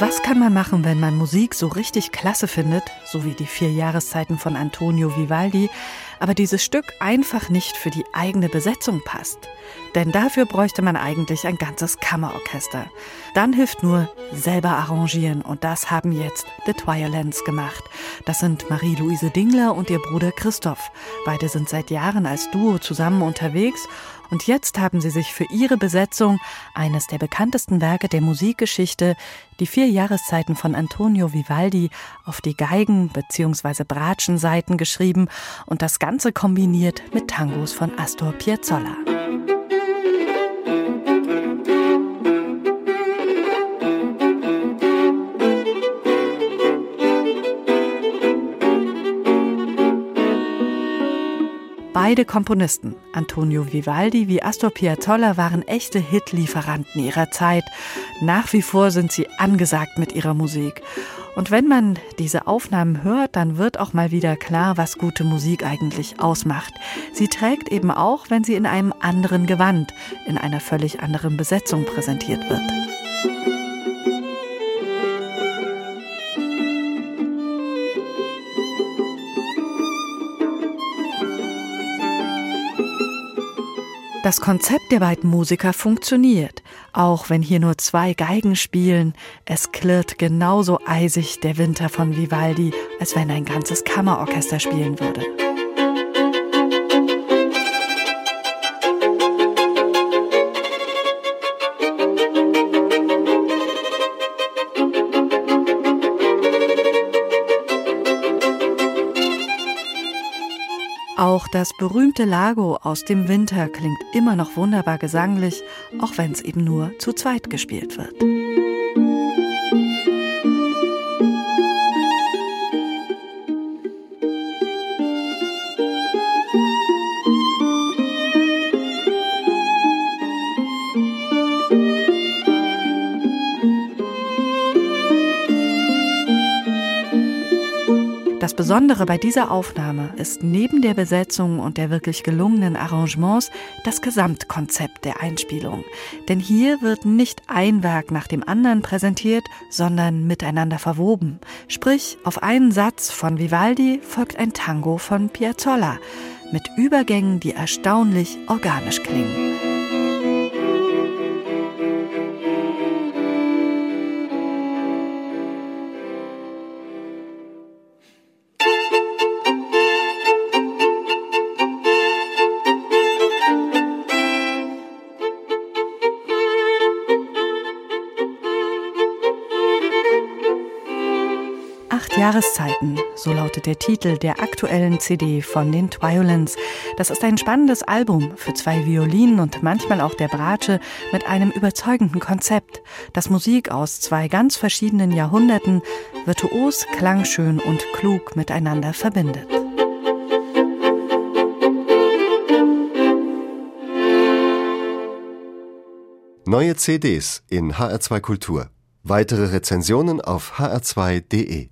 Was kann man machen, wenn man Musik so richtig klasse findet, so wie die vier Jahreszeiten von Antonio Vivaldi, aber dieses Stück einfach nicht für die eigene Besetzung passt? Denn dafür bräuchte man eigentlich ein ganzes Kammerorchester. Dann hilft nur selber arrangieren und das haben jetzt The Twilens gemacht. Das sind Marie-Louise Dingler und ihr Bruder Christoph. Beide sind seit Jahren als Duo zusammen unterwegs und jetzt haben sie sich für ihre Besetzung eines der bekanntesten Werke der Musikgeschichte, die vier Jahreszeiten von Antonio Vivaldi, auf die Geigen bzw. Bratschenseiten geschrieben und das Ganze kombiniert mit Tangos von Astor Piazzolla. Beide Komponisten, Antonio Vivaldi wie Astor Piazzolla, waren echte Hitlieferanten ihrer Zeit. Nach wie vor sind sie angesagt mit ihrer Musik. Und wenn man diese Aufnahmen hört, dann wird auch mal wieder klar, was gute Musik eigentlich ausmacht. Sie trägt eben auch, wenn sie in einem anderen Gewand, in einer völlig anderen Besetzung präsentiert wird. Das Konzept der beiden Musiker funktioniert, auch wenn hier nur zwei Geigen spielen. Es klirrt genauso eisig der Winter von Vivaldi, als wenn ein ganzes Kammerorchester spielen würde. Auch das berühmte Lago aus dem Winter klingt immer noch wunderbar gesanglich, auch wenn es eben nur zu zweit gespielt wird. Das Besondere bei dieser Aufnahme ist neben der Besetzung und der wirklich gelungenen Arrangements das Gesamtkonzept der Einspielung. Denn hier wird nicht ein Werk nach dem anderen präsentiert, sondern miteinander verwoben. Sprich, auf einen Satz von Vivaldi folgt ein Tango von Piazzolla mit Übergängen, die erstaunlich organisch klingen. Acht Jahreszeiten, so lautet der Titel der aktuellen CD von den Twiolins. Das ist ein spannendes Album für zwei Violinen und manchmal auch der Bratsche mit einem überzeugenden Konzept, das Musik aus zwei ganz verschiedenen Jahrhunderten virtuos, klangschön und klug miteinander verbindet. Neue CDs in HR2 Kultur. Weitere Rezensionen auf hr2.de